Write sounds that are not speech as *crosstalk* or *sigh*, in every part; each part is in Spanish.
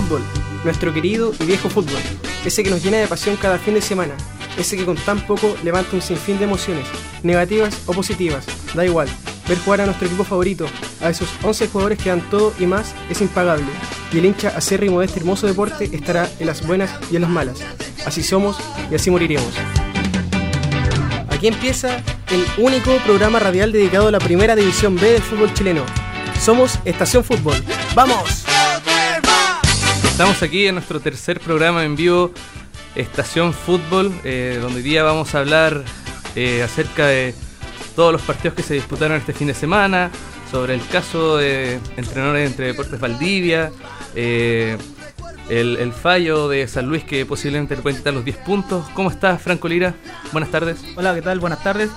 fútbol, nuestro querido y viejo fútbol, ese que nos llena de pasión cada fin de semana, ese que con tan poco levanta un sinfín de emociones, negativas o positivas, da igual. Ver jugar a nuestro equipo favorito, a esos 11 jugadores que dan todo y más, es impagable. Y el hincha acérrimo de este hermoso deporte estará en las buenas y en las malas. Así somos y así moriremos. Aquí empieza el único programa radial dedicado a la primera división B del fútbol chileno. Somos Estación Fútbol. ¡Vamos! Estamos aquí en nuestro tercer programa en vivo, Estación Fútbol, eh, donde hoy día vamos a hablar eh, acerca de todos los partidos que se disputaron este fin de semana, sobre el caso de entrenadores entre Deportes Valdivia, eh, el, fallo de San Luis que posiblemente le pueden quitar los 10 puntos. ¿Cómo estás, Franco Lira? Buenas tardes. Hola, ¿qué tal? Buenas tardes.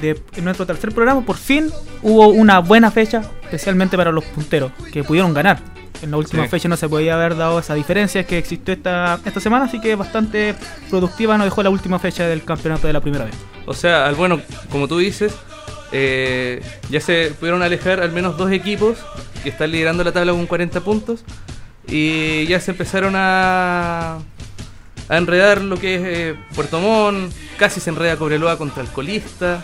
De, en nuestro tercer programa, por fin hubo una buena fecha, especialmente para los punteros, que pudieron ganar. En la última Sí. fecha no se podía haber dado esa diferencia que existió esta, esta semana, así que bastante productiva nos dejó la última fecha del campeonato de la primera vez. O sea, al bueno, como tú dices, eh, ya se pudieron alejar al menos dos equipos que están liderando la tabla con 40 puntos y ya se empezaron a, a enredar lo que es eh, Puerto Montt, casi se enreda Cobreloa contra el colista.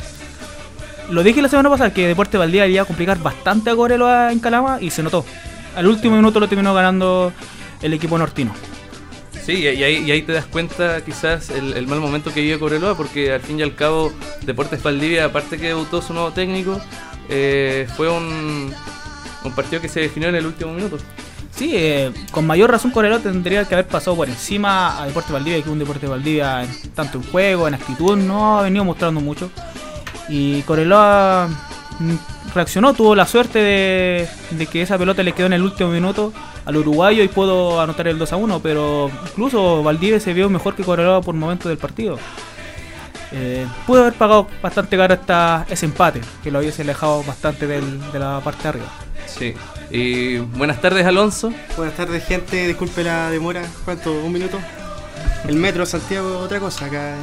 Lo dije la semana pasada que Deporte Valdivia iba a complicar bastante a Coreloa en Calama y se notó. Al último minuto lo terminó ganando el equipo nortino. Sí, y ahí, y ahí te das cuenta quizás el, el mal momento que vive Cobreloa, porque al fin y al cabo Deportes Valdivia, aparte que debutó su nuevo técnico, eh, fue un, un partido que se definió en el último minuto. Sí, eh, con mayor razón Coreloa tendría que haber pasado por encima a Deporte Valdivia, que un Deporte Valdivia tanto en juego, en actitud, no ha venido mostrando mucho. Y Coreloa mm, reaccionó, tuvo la suerte de, de que esa pelota le quedó en el último minuto al uruguayo y pudo anotar el 2 a 1, pero incluso Valdivia se vio mejor que Coreloa por momentos del partido. Eh, pudo haber pagado bastante caro esta, ese empate, que lo hubiese alejado bastante del- de la parte de arriba. Sí. Y buenas tardes, Alonso. Buenas tardes, gente. Disculpe la demora. ¿Cuánto? ¿Un minuto? El metro Santiago, otra cosa acá.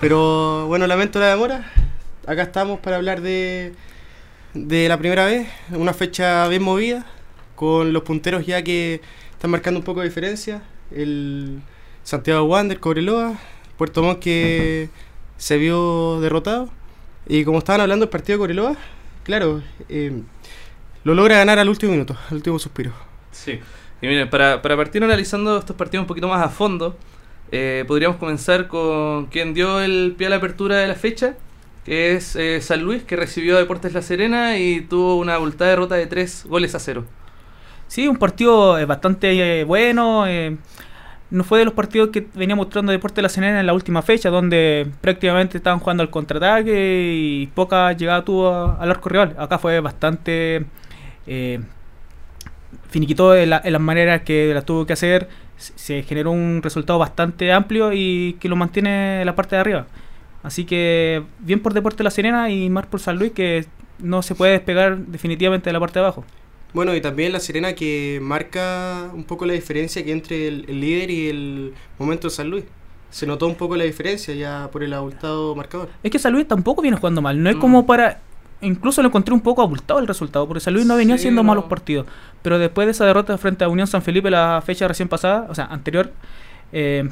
Pero bueno, lamento la demora. Acá estamos para hablar de, de la primera vez. Una fecha bien movida. Con los punteros ya que están marcando un poco de diferencia. El Santiago Wander, Cobreloa. Puerto Montt que se vio derrotado. Y como estaban hablando del partido de Cobreloa, claro, eh, lo logra ganar al último minuto, al último suspiro. Sí. Y miren, para, para partir analizando estos partidos un poquito más a fondo, eh, podríamos comenzar con quien dio el pie a la apertura de la fecha, es eh, San Luis, que recibió a Deportes La Serena y tuvo una abultada derrota de 3 goles a 0. Sí, un partido eh, bastante eh, bueno. no fue de los partidos que venía mostrando Deporte de la Serena en la última fecha, donde prácticamente estaban jugando al contraataque y poca llegada tuvo al arco rival. Acá fue bastante. Eh, finiquitó en, la- en las maneras que las tuvo que hacer. Se generó un resultado bastante amplio y que lo mantiene en la parte de arriba. Así que bien por Deporte de la Serena y más por San Luis, que no se puede despegar definitivamente de la parte de abajo. Bueno, y también la Serena que marca un poco la diferencia que entre el, el líder y el momento de San Luis. Se notó un poco la diferencia ya por el abultado marcador. Es que San Luis tampoco viene jugando mal. No es Mm. como para. Incluso lo encontré un poco abultado el resultado, porque San Luis no venía Sí, haciendo no. malos partidos. Pero después de esa derrota frente a Unión San Felipe la fecha recién pasada, o sea, anterior, eh,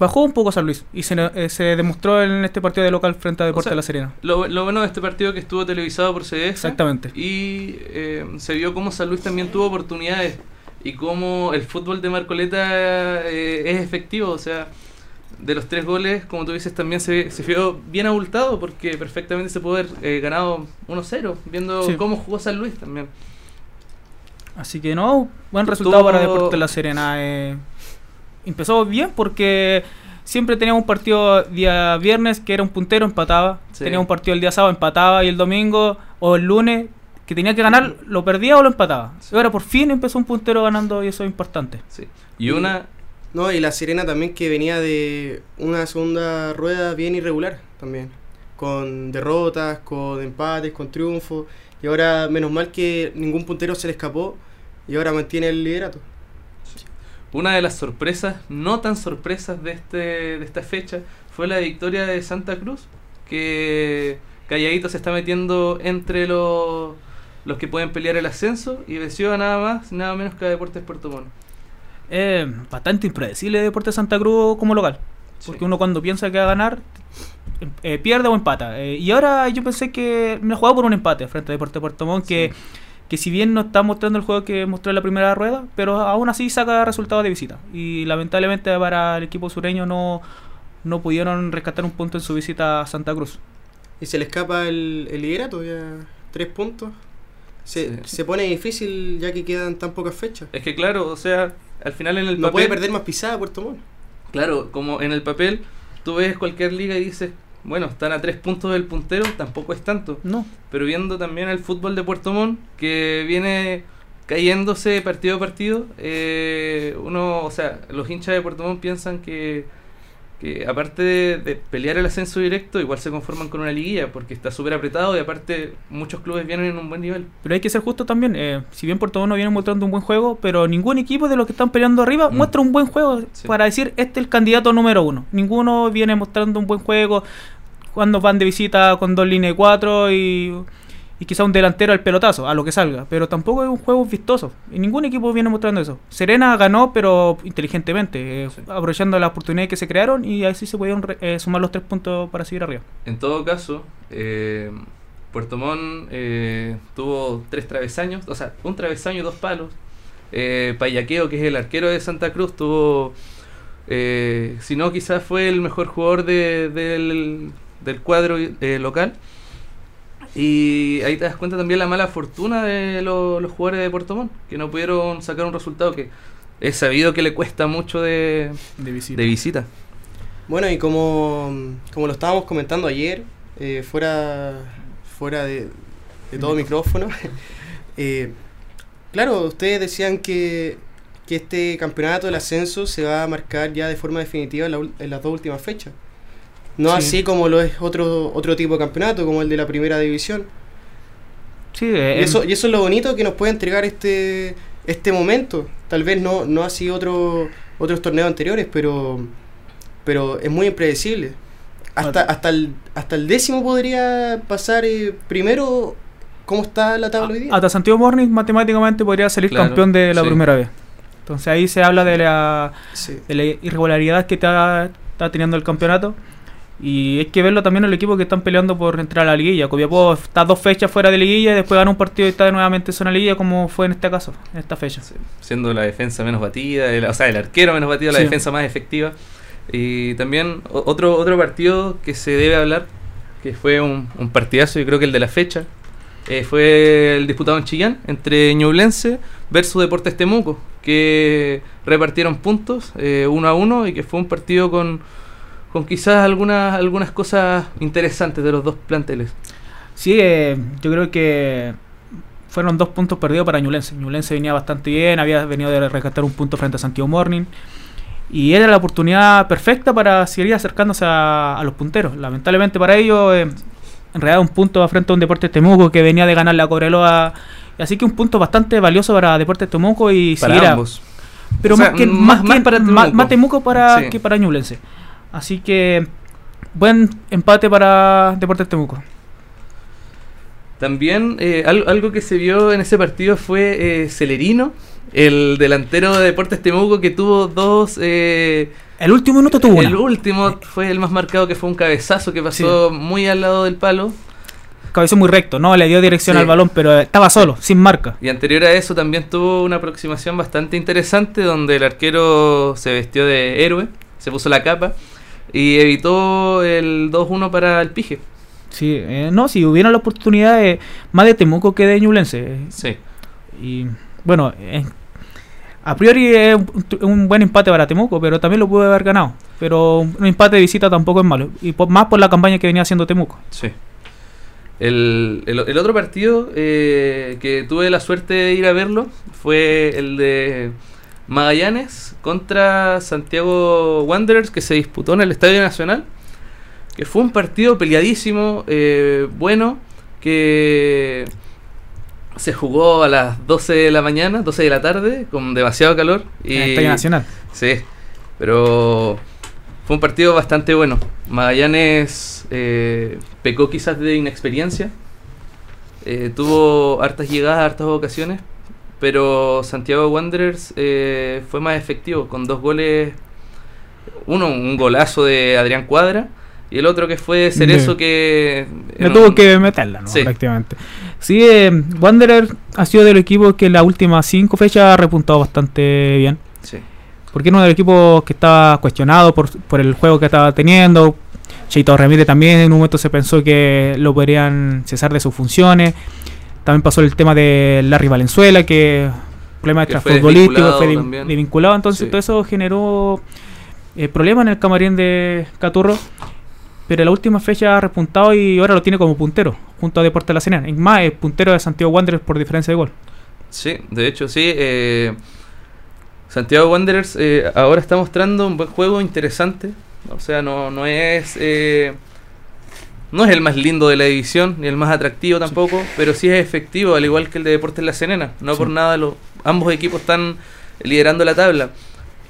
bajó un poco San Luis y se, eh, se demostró en este partido de local frente a Deporte sea, de la Serena. Lo, lo bueno de este partido que estuvo televisado por CDF. Exactamente. Y eh, se vio cómo San Luis también tuvo oportunidades y cómo el fútbol de Marcoleta eh, es efectivo. O sea, de los tres goles, como tú dices, también se, se vio bien abultado porque perfectamente se pudo haber eh, ganado 1-0, viendo Sí. cómo jugó San Luis también. Así que no, buen resultado para Deporte de la Serena. eh. Empezó bien porque siempre teníamos un partido día viernes que era un puntero, empataba. Sí. Tenía un partido el día sábado, empataba. Y el domingo o el lunes, que tenía que ganar, lo perdía o lo empataba. Sí. Ahora por fin empezó un puntero ganando y eso es importante. Sí. Y una... No, y la Serena también que venía de una segunda rueda bien irregular también. Con derrotas, con empates, con triunfos. Y ahora, menos mal que ningún puntero se le escapó y ahora mantiene el liderato. Una de las sorpresas, no tan sorpresas de, este, de esta fecha, fue la victoria de Santa Cruz, que calladito se está metiendo entre los, los que pueden pelear el ascenso y venció a nada más, nada menos que a Deportes Puerto Montt. Es bastante impredecible Deportes Santa Cruz como local. Porque uno cuando piensa que va a ganar, eh, pierde o empata. Eh, y ahora yo pensé que me jugaba por un empate frente a Deportes Puerto Montt, que, que si bien no está mostrando el juego que mostró en la primera rueda, pero aún así saca resultados de visita. Y lamentablemente para el equipo sureño no, no pudieron rescatar un punto en su visita a Santa Cruz. Y se le escapa el, el liderato, ya tres puntos. Se, Sí. se pone difícil ya que quedan tan pocas fechas. Es que claro, o sea, al final en el No papel... puede perder más pisada Puerto Montt. Claro, como en el papel, tú ves cualquier liga y dices, bueno, están a tres puntos del puntero, tampoco es tanto. No. Pero viendo también el fútbol de Puerto Montt, que viene cayéndose partido a partido, eh, uno, o sea, los hinchas de Puerto Montt piensan que, que aparte de, de pelear el ascenso directo, igual se conforman con una liguilla, porque está súper apretado y aparte muchos clubes vienen en un buen nivel. Pero hay que ser justo también. eh, si bien Puerto no viene mostrando un buen juego, pero ningún equipo de los que están peleando arriba Mm. muestra un buen juego Sí. para decir este es el candidato número uno. Ninguno viene mostrando un buen juego cuando van de visita con dos líneas de cuatro y, y quizá un delantero al pelotazo, a lo que salga. Pero tampoco es un juego vistoso. Y ningún equipo viene mostrando eso. Serena ganó, pero inteligentemente, eh, Sí. aprovechando las oportunidades que se crearon y así se pudieron eh, sumar los tres puntos para seguir arriba. En todo caso, eh, Puerto Montt tuvo tres travesaños, o sea, un travesaño y dos palos. Payaqueo, que es el arquero de Santa Cruz, tuvo, eh, si no, quizás fue el mejor jugador de- del, del cuadro local. Y ahí te das cuenta también la mala fortuna de lo- los jugadores de Puerto Montt, que no pudieron sacar un resultado que es sabido que le cuesta mucho de, De visita. de visita. Bueno, y como, como lo estábamos comentando ayer, eh, fuera, fuera de, de todo micrófono, *laughs* eh, claro, ustedes decían que, que este campeonato del ascenso se va a marcar ya de forma definitiva en, la ul- en las dos últimas fechas. No Sí. así como lo es otro, otro tipo de campeonato, como el de la primera división. Sí, eh, Y eso, y eso es lo bonito que nos puede entregar este, este momento. Tal vez no, no así otro, otros torneos anteriores, pero, pero es muy impredecible. Hasta, hasta, el, hasta el décimo podría pasar eh, primero cómo está la tabla hoy día. Hasta Santiago Morning matemáticamente podría salir Claro, campeón de la sí. primera vez. Entonces ahí se habla de la, Sí. de la irregularidad que está, está teniendo el campeonato. Y hay que verlo también en el equipo que están peleando por entrar a la liguilla. Copiapó está dos fechas fuera de liguilla y después gana un partido y está nuevamente en zona liguilla como fue en este caso, en esta fecha. Sí, siendo la defensa menos batida, el- o sea, el arquero menos batido, la defensa más efectiva. Y también otro otro partido que se debe hablar, que fue un, un partidazo, yo creo que el de la fecha, eh, fue el disputado en Chillán entre Ñublense versus Deportes Temuco, que repartieron puntos eh, uno a uno y que fue un partido con, con quizás algunas, algunas cosas interesantes de los dos planteles. Sí, eh, yo creo que fueron dos puntos perdidos para Ñublense. Ñublense venía bastante bien, había venido de rescatar un punto frente a Santiago Morning. Y era la oportunidad perfecta para seguir acercándose a, a los punteros. Lamentablemente para ellos, eh, en realidad un punto frente a un Deportes Temuco que venía de ganar la Cobreloa. Así que un punto bastante valioso para Deportes Temuco y Para seguir a- ambos. pero O sea, más, que, más- más, más que- para Temuco. más Temuco para, Sí. que para Ñublense. Así que buen empate para Deportes Temuco. También eh, al- algo que se vio en ese partido fue eh, Celerino, el delantero de Deportes Temuco que tuvo dos... eh, El último minuto tuvo el una. último fue el más marcado que fue un cabezazo que pasó muy al lado del palo. Cabezó muy recto, no le dio dirección Sí. al balón, pero estaba solo, sin marca. Y anterior a eso también tuvo una aproximación bastante interesante donde el arquero se vistió de héroe, se puso la capa y evitó el 2-1 para el Pige. Sí, eh, no, si hubiera la oportunidad eh, más de Temuco que de Ñublense. Sí. Y bueno, eh, a priori es un, un buen empate para Temuco, pero también lo pudo haber ganado. Pero un empate de visita tampoco es malo. Y por- más por la campaña que venía haciendo Temuco. Sí. El, el- el otro partido eh, que tuve la suerte de ir a verlo fue el de Magallanes contra Santiago Wanderers que se disputó en el Estadio Nacional. Que fue un partido peleadísimo, eh, bueno, que se jugó a las 12 de la mañana, 12 de la tarde, con demasiado calor. En el Estadio Nacional. Sí, pero fue un partido bastante bueno. Magallanes eh, pecó quizás de inexperiencia. Eh, tuvo hartas llegadas, hartas ocasiones, pero Santiago Wanderers eh, fue más efectivo con dos goles. Uno, un golazo de Adrián Cuadra. Y el otro que fue Cerezo que... No tuvo que meterla, ¿no? Sí. Prácticamente. Sí, eh, Wanderer ha sido del equipo que en las últimas cinco fechas ha repuntado bastante bien. Sí. Porque era uno de los equipos que estaba cuestionado por, por el juego que estaba teniendo. Cheito Ramírez también en un momento se pensó que lo podrían cesar de sus funciones. También pasó el tema de Larry Valenzuela, que problema Que fue desvinculado fue de- desvinculado. Entonces Sí. todo eso generó eh, problemas en el camarín de Caturro. Pero en la última fecha ha repuntado y ahora lo tiene como puntero, junto a Deportes La Serena. Es más, es puntero de Santiago Wanderers por diferencia de gol. Sí, de hecho sí. eh, Santiago Wanderers eh, ahora está mostrando un buen juego interesante. O sea, no, no es no es el más lindo de la división ni el más atractivo tampoco, pero sí es efectivo, al igual que el de Deportes La Serena. No Sí. por nada los, ambos equipos están liderando la tabla.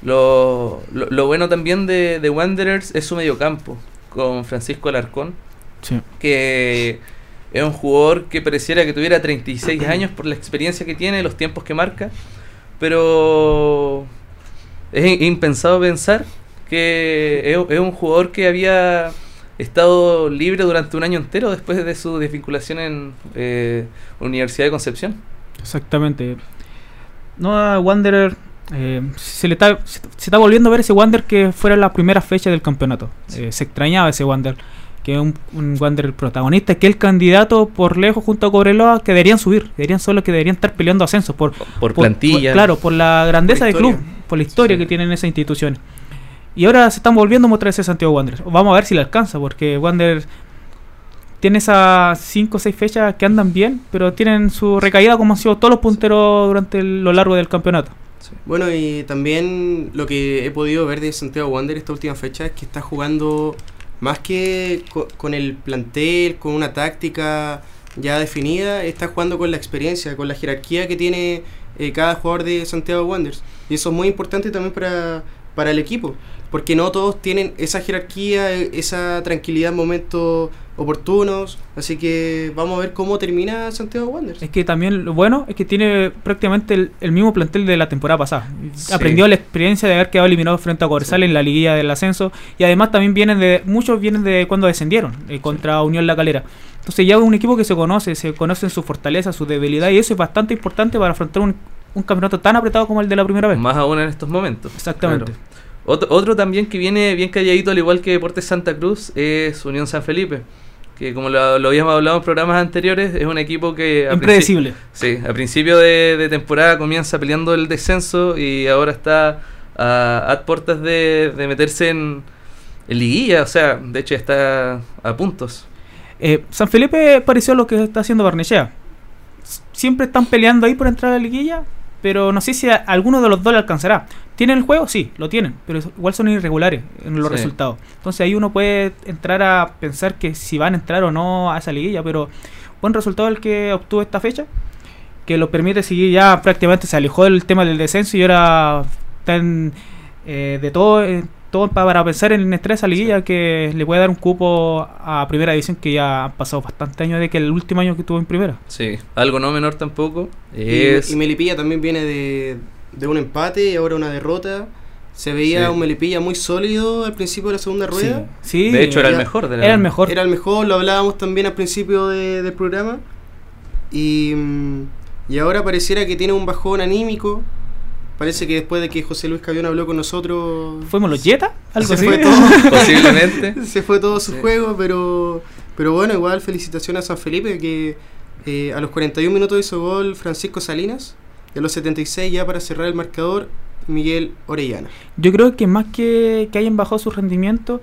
Lo, lo, lo bueno también de, de Wanderers es su mediocampo, con Francisco Alarcón, Sí. que es un jugador que pareciera que tuviera 36 *clears throat* años por la experiencia que tiene, los tiempos que marca, pero es impensado pensar que es, es un jugador que había estado libre durante un año entero después de su desvinculación en eh, Universidad de Concepción. Exactamente. No a Wanderer. eh, se le está, se, se está volviendo a ver ese Wander que fuera la primera fecha del campeonato. Eh, se extrañaba ese Wander. Que es un, un Wander protagonista, que el candidato por lejos junto a Cobreloa que deberían subir. Deberían solo que deberían estar peleando ascenso por, Por plantilla. claro, por la grandeza Por del club, por la historia Sí. que tienen esas instituciones. Y ahora se están volviendo a mostrar ese Santiago Wanderers. Vamos a ver si le alcanza, porque Wander tiene esas 5 o 6 fechas que andan bien, pero tienen su recaída como han sido todos los punteros durante el- lo largo del campeonato. Sí. Bueno, y también lo que he podido ver de Santiago Wander esta última fecha es que está jugando más que co- con el plantel, con una táctica ya definida, está jugando con la experiencia, con la jerarquía que tiene eh, cada jugador de Santiago Wanderers. Y eso es muy importante también para, para el equipo, porque no todos tienen esa jerarquía, eh, esa tranquilidad en momentos oportunos. Así que vamos a ver cómo termina Santiago Wanderers. Es que también lo bueno es que tiene prácticamente el, el mismo plantel de la temporada pasada. Sí. Aprendió la experiencia de haber quedado eliminado frente a Cobresal en la liguilla del ascenso y además también vienen de muchos vienen de cuando descendieron eh, contra Unión La Calera. Entonces ya es un equipo que se conoce, se conocen sus fortalezas, sus debilidades y eso es bastante importante para afrontar un, un campeonato tan apretado como el de la primera vez. Más aún en estos momentos. Exactamente. Claro. Otro, otro también que viene bien calladito, al igual que Deportes Santa Cruz, es Unión San Felipe. Que como lo, lo habíamos hablado en programas anteriores, es un equipo que... a Impredecible. Sí, a principio de, de temporada comienza peleando el descenso y ahora está a, a puertas de, de meterse en, en liguilla, o sea, de hecho está a puntos. Eh, San Felipe pareció lo que está haciendo Barnechea. Siempre están peleando ahí por entrar a la liguilla, pero no sé si a alguno de los dos le alcanzará. ¿Tienen el juego? Sí, lo tienen, pero igual son irregulares en los Sí. resultados. Entonces ahí uno puede entrar a pensar que si van a entrar o no a esa liguilla, pero buen resultado el que obtuvo esta fecha, que lo permite seguir ya prácticamente se alejó del tema del descenso y ahora están eh, de todo, eh, todo pa- para pensar en entrar a esa liguilla que le puede dar un cupo a primera división que ya han pasado bastantes años de que el último año que estuvo en primera. Sí, algo no menor tampoco. Y- Es, Y, Melipilla también viene de, de un empate y ahora una derrota. Se veía Sí. un Melipilla muy sólido al principio de la segunda rueda. Sí, sí, de hecho, era el mejor. De la- era el mejor. Era el mejor, lo hablábamos también al principio de- del programa. Y, mm, y ahora pareciera que tiene un bajón anímico. Parece que después de que José Luis Cabión habló con nosotros, ¿Fuimos los Jetta? Algo se así. fue todo. *laughs* Posiblemente. se fue todo su Sí. juego, pero, pero bueno, igual felicitaciones a San Felipe que eh, a los 41 minutos hizo gol Francisco Salinas y a los 76 ya para cerrar el marcador Miguel Orellana. Yo creo que más que, que hayan bajado su rendimiento,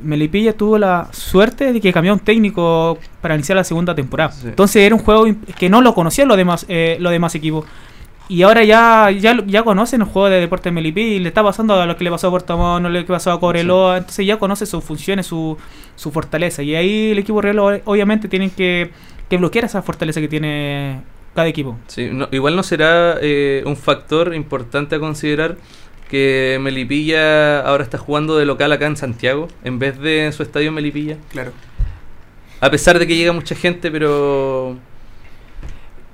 Melipilla tuvo la suerte de que cambió un técnico para iniciar la segunda temporada. Sí. Entonces era un juego que no lo conocían los demás, eh, los demás equipos. Y ahora ya, ya, ya conocen el juego de deporte de Melipilla y le está pasando a lo que le pasó a Puerto Montt, lo que pasó a Cobreloa. Entonces ya conoce sus funciones, su, su fortaleza. Y ahí el equipo real obviamente tienen que, que bloquear esa fortaleza que tiene cada equipo. Sí, no- igual no será eh, un factor importante a considerar que Melipilla ahora está jugando de local acá en Santiago en vez de en su estadio en Melipilla. Claro. A pesar de que llega mucha gente, pero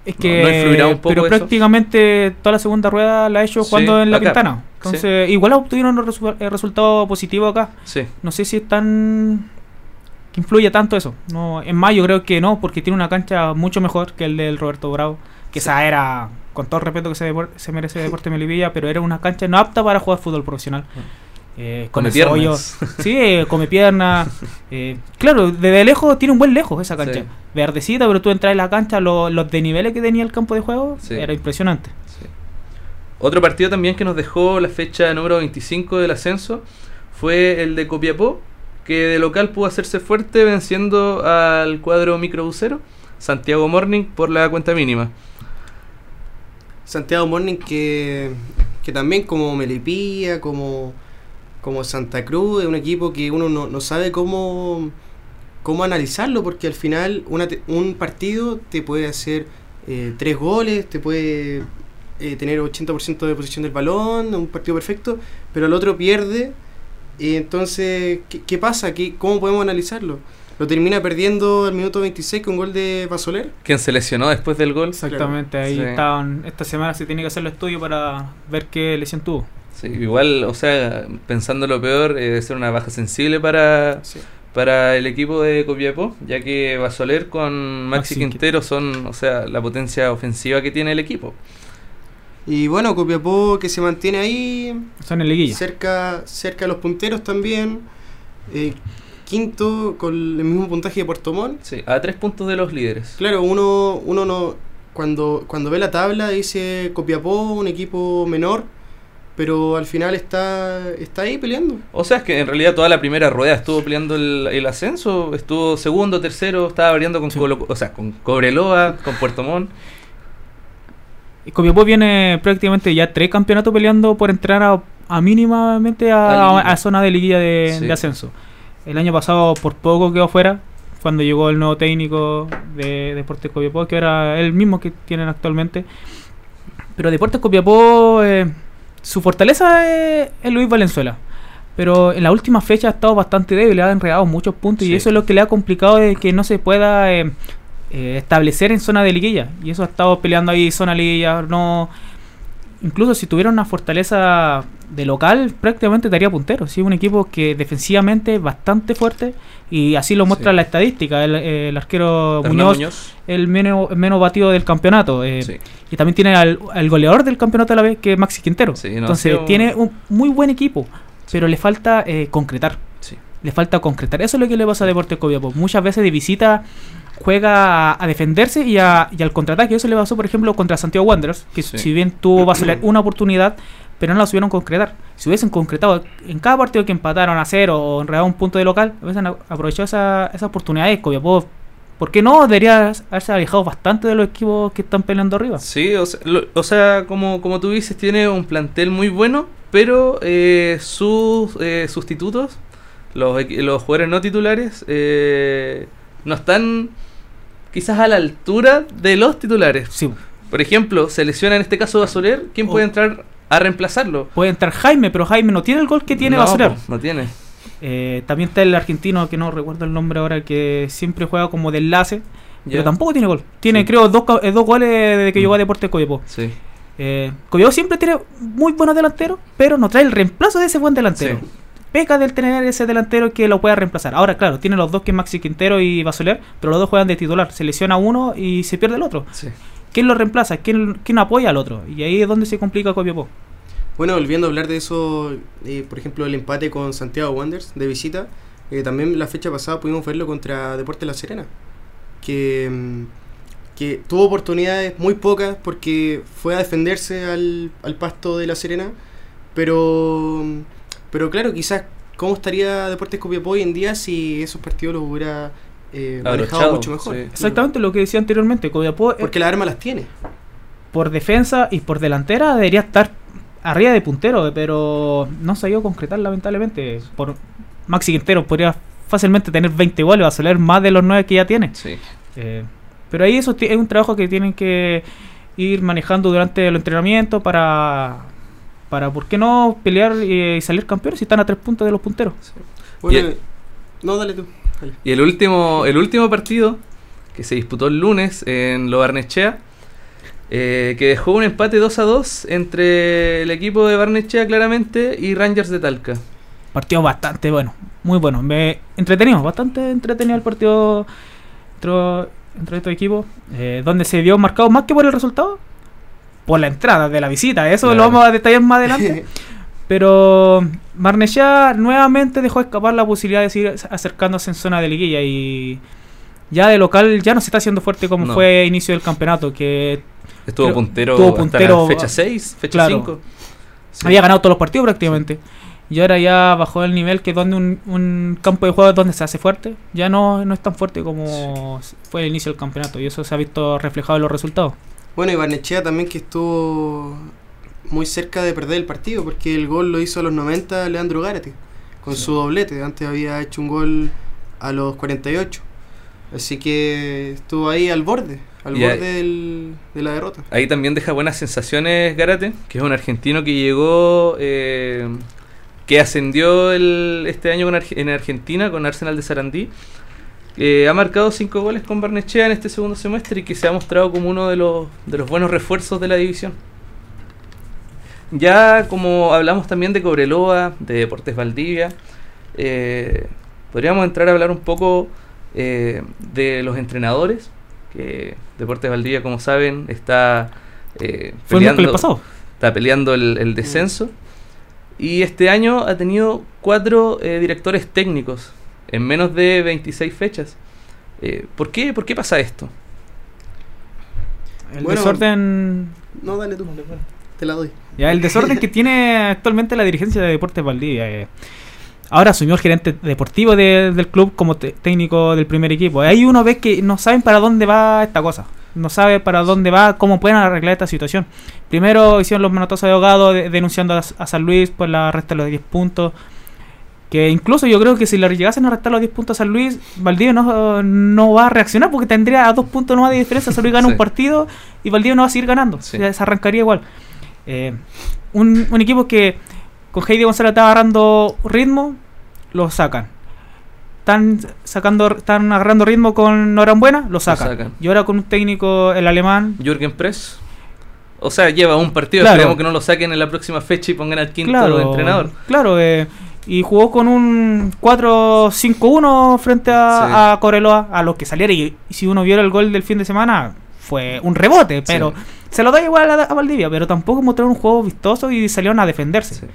Es ¿No- que, no influirá un poco pero eso? prácticamente toda la segunda rueda la ha hecho Sí, jugando en la acá. Pintana. Entonces, igual obtuvieron un resu- eh, resultado positivo acá. Sí. No sé si es tan. que influye tanto eso. No, en más, yo creo que no, porque tiene una cancha mucho mejor que el del Roberto Bravo. Que esa era, con todo el respeto que se, merece Deporte Melipilla, pero era una cancha no apta para jugar fútbol profesional. Eh, con Come esos piernas. Sí, come piernas. *laughs* eh, claro, desde lejos tiene un buen lejos esa cancha. Sí. Verdecita, pero tú entras en la cancha, lo- los desniveles que tenía el campo de juego, Sí. era impresionante. Sí. Otro partido también que nos dejó la fecha número 25 del ascenso fue el de Copiapó, que de local pudo hacerse fuerte venciendo al cuadro microbusero Santiago Morning por la cuenta mínima. Santiago Morning que, que también como Melipilla, como, como Santa Cruz, es un equipo que uno no, no sabe cómo, cómo analizarlo, porque al final una te- un partido te puede hacer eh, tres goles, te puede eh, tener 80% de posición del balón, un partido perfecto, pero el otro pierde. Y entonces, ¿qué, qué pasa? ¿Qué, ¿Cómo podemos analizarlo? Lo termina perdiendo al minuto 26 con gol de Basoler. Quien se lesionó después del gol. Exactamente, ahí Sí. estaban. Esta semana se tiene que hacer el estudio para ver qué lesión tuvo. Sí, igual, o sea, pensando lo peor, eh, debe ser una baja sensible para, para el equipo de Copiapó, ya que Basoler con Maxi, Maxi Quintero son, o sea, la potencia ofensiva que tiene el equipo. Y bueno, Copiapó que se mantiene ahí, Son en liguilla. cerca, cerca de los punteros también. Eh, quinto con el mismo puntaje de Puerto Montt. Sí, a tres puntos de los líderes. Claro, uno, uno no cuando, cuando ve la tabla dice Copiapó, un equipo menor, pero al final está, está ahí peleando. O sea, es que en realidad toda la primera rueda estuvo peleando el, el ascenso, estuvo segundo, tercero, estaba variando con, Sí. Colo- o sea, con Cobreloa, con Puerto Montt. Y Copiapó viene prácticamente ya tres campeonatos peleando por entrar a, a mínimamente A a, liguilla. a zona de liguilla de, Sí. de ascenso. El año pasado por poco quedó fuera cuando llegó el nuevo técnico de Deportes Copiapó, que era el mismo que tienen actualmente. Pero Deportes Copiapó, eh, su fortaleza es, es Luis Valenzuela. Pero en la última fecha ha estado bastante débil, ha enredado muchos puntos Sí. y eso es lo que le ha complicado de que no se pueda eh, eh, establecer en zona de liguilla. Y eso ha estado peleando ahí zona liguilla. No, incluso si tuviera una fortaleza de local, prácticamente daría puntero. Sí, un equipo que defensivamente es bastante fuerte y así lo muestra Sí. la estadística. El, el arquero Muñoz, Muñoz. el menos, menos batido del campeonato. eh, Sí. Y también tiene al, al goleador del campeonato a la vez, que es Maxi Quintero. No, Entonces tiene un muy buen equipo, pero le falta eh, concretar. Le falta concretar. Eso es lo que le pasa a Deportes Copiapó. Muchas veces de visita juega a, a defenderse y, a- y al contraataque. Eso le pasó, por ejemplo, contra Santiago Wanderers, que Sí. si bien tuvo *clears throat* una oportunidad, pero no la supieron concretar. Si hubiesen concretado en cada partido que empataron a cero o enredaron un punto de local, hubiesen aprovechado esa, esa oportunidad de Copiapó. ¿Por qué no? Debería haberse alejado bastante de los equipos que están peleando arriba. Sí, o sea, lo- o sea, como, como tú dices, tiene un plantel muy bueno, pero eh, sus eh, sustitutos, los, los jugadores no titulares, eh, no están quizás a la altura de los titulares. Sí, Por ejemplo, se lesiona en este caso Basoler, ¿quién Oh. puede entrar a reemplazarlo? puede entrar Jaime, pero Jaime no tiene el gol que tiene no, Basoler. po, No tiene. Eh, también está el argentino, que no recuerdo el nombre ahora, que siempre juega como de enlace, pero tampoco tiene gol. Tiene, Sí. creo, dos, eh, dos goles desde que Mm. llegó a Deportes Copiapó. Sí. Eh, siempre tiene muy buenos delanteros, pero no trae el reemplazo de ese buen delantero. Sí. Peca del tener ese delantero que lo pueda reemplazar. Ahora, claro, tiene los dos que es Maxi Quintero y Basoler, pero los dos juegan de titular. Se lesiona uno y se pierde el otro. Sí. ¿Quién lo reemplaza? ¿Quién, quién apoya al otro? Y ahí es donde se complica Copiapó. Bueno, volviendo a hablar de eso, eh, por ejemplo, el empate con Santiago Wanderers de visita, eh, también la fecha pasada pudimos verlo contra Deportes La Serena, que, mm, que tuvo oportunidades muy pocas porque fue a defenderse al, al pasto de La Serena, pero, pero claro, quizás cómo estaría Deportes Copiapó hoy en día si esos partidos los hubiera eh, manejado mucho mejor. sí. Exactamente lo que decía anteriormente. Copiapó, Porque las armas las tiene. por defensa y por delantera debería estar arriba de puntero, pero no se ha ido a concretar lamentablemente. Por Maxi Quintero podría fácilmente tener 20 goles, va a salir más de los 9 que ya tiene. Sí. Eh, pero ahí eso es un trabajo que tienen que ir manejando durante el entrenamiento para, para ¿por qué no pelear eh, y salir campeones si están a tres puntos de los punteros? Bueno, Y el- no, dale tú. dale. Y el último, el último partido que se disputó el lunes en Lo Barnechea eh, que dejó un empate 2 a 2 entre el equipo de Barnechea claramente y Rangers de Talca. Partido bastante bueno, muy bueno. Me entretenido, bastante entretenido el partido entre, entre estos equipos, eh, donde se vio marcado más que por el resultado, por la entrada de la visita. Eso Claro. lo vamos a detallar más adelante. *laughs* Pero Barnechea nuevamente dejó escapar la posibilidad de seguir acercándose en zona de liguilla y ya de local ya no se está haciendo fuerte como No. fue inicio del campeonato, que Estuvo Creo- puntero, estuvo puntero, fecha 6, fecha claro. 5. Sí. había ganado todos los partidos prácticamente. Y ahora ya bajó el nivel que donde un, un campo de juego donde se hace fuerte, ya no, no es tan fuerte como fue el inicio del campeonato. Y eso se ha visto reflejado en los resultados. Bueno, y Barnechea también que estuvo muy cerca de perder el partido, porque el gol lo hizo a los 90 Leandro Gárate, con Sí. su doblete. Antes había hecho un gol a los 48. Así que estuvo ahí al borde, al Y ahí- borde del- de la derrota. Ahí también deja buenas sensaciones Gárate, que es un argentino que llegó, eh, que ascendió el, este año con en Argentina con Arsenal de Sarandí. Eh, ha marcado 5 goles con Barnechea en este segundo semestre y que se ha mostrado como uno de los, de los buenos refuerzos de la división. Ya como hablamos también de Cobreloa, de Deportes Valdivia, eh, podríamos entrar a hablar un poco eh, de los entrenadores, que Deportes Valdivia, como saben, está eh, Fue el pasado. está peleando el, el descenso. Y este año ha tenido cuatro eh, directores técnicos en menos de 26 fechas. Eh, ¿por, qué, ¿Por qué pasa esto? El Bueno, desorden No, dale tú, te la doy. Ya, el desorden que *laughs* tiene actualmente la dirigencia de Deportes Valdivia. eh. Ahora asumió el gerente deportivo de- del club como te- técnico del primer equipo. Ahí uno ve que no saben para dónde va esta cosa. No sabe para dónde va, cómo pueden arreglar esta situación. Primero hicieron los manotazos de ahogado de- denunciando a, a San Luis por la resta de los 10 puntos. Que incluso yo creo que si le llegasen a restar los 10 puntos a San Luis, Valdivia no, no va a reaccionar porque tendría a dos puntos nomás de diferencia. San Luis gana Sí. un partido y Valdivia no va a seguir ganando. Sí. Se arrancaría igual. Eh, un, un equipo que con Heidi González está agarrando ritmo, lo sacan. Están sacando, están agarrando ritmo con Norambuena, lo sacan. sacan. Y ahora con un técnico, el alemán, Jürgen Press. O sea, lleva un partido, Claro. esperemos que no lo saquen en la próxima fecha y pongan al quinto claro, entrenador. Claro, eh, y jugó con un 4-5-1 frente a, Sí. a Coreloa, a los que saliera. Y, y si uno viera el gol del fin de semana, fue un rebote, pero se lo da igual a, a Valdivia, pero tampoco mostraron un juego vistoso y salieron a defenderse. Sí.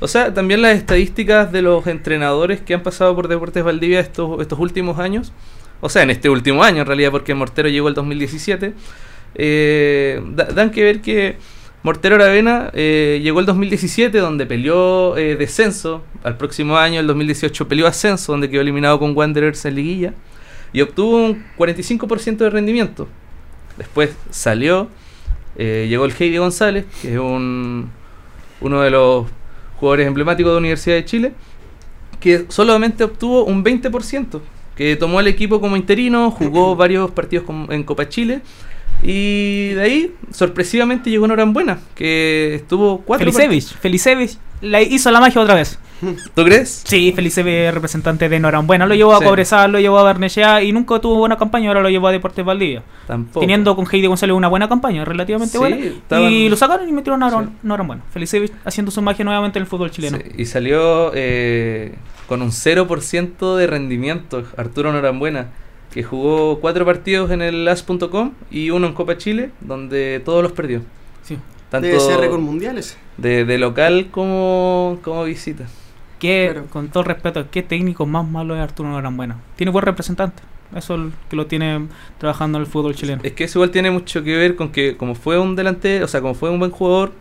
O sea, también las estadísticas de los entrenadores que han pasado por Deportes Valdivia estos, estos últimos años, o sea, en este último año en realidad, porque Mortero llegó el 2017, eh, da- dan que ver que Mortero Aravena eh, llegó el 2017, donde peleó eh, descenso, al próximo año, el 2018, peleó ascenso, donde quedó eliminado con Wanderers en liguilla, y obtuvo un 45% de rendimiento. Después salió, eh, llegó el Heidi González, que es un, uno de los jugadores emblemáticos de la Universidad de Chile, que solamente obtuvo un 20%, que tomó al equipo como interino, jugó *clears throat* varios partidos con- en Copa Chile, y de ahí, sorpresivamente, llegó Norambuena, que estuvo cuatro Felicevich, Felicevich la hizo la magia otra vez. *laughs* ¿Tú crees? Sí, Felicevich representante de Norambuena, lo llevó a Sí. Cobresal, lo llevó a Barnechea y nunca tuvo buena campaña, ahora lo llevó a Deportes Valdivia. Tampoco. Teniendo con Heidi González una buena campaña, relativamente Sí, buena. estaban- Y lo sacaron y metieron a Noram- Sí. Norambuena. Felicevich haciendo su magia nuevamente en el fútbol chileno. Y salió eh, con un 0% de rendimiento Arturo Norambuena, que jugó cuatro partidos en el as.com y uno en Copa Chile, donde todos los perdió. Sí. Tanto Debe ser récord mundial ese. de, de local como, como visita. Que, con todo respeto, ¿qué técnico más malo es Arturo Norambuena? Tiene buen representante. Eso es el que lo tiene trabajando en el fútbol chileno. Es que eso igual tiene mucho que ver con que como fue un delantero, o sea, como fue un buen jugador,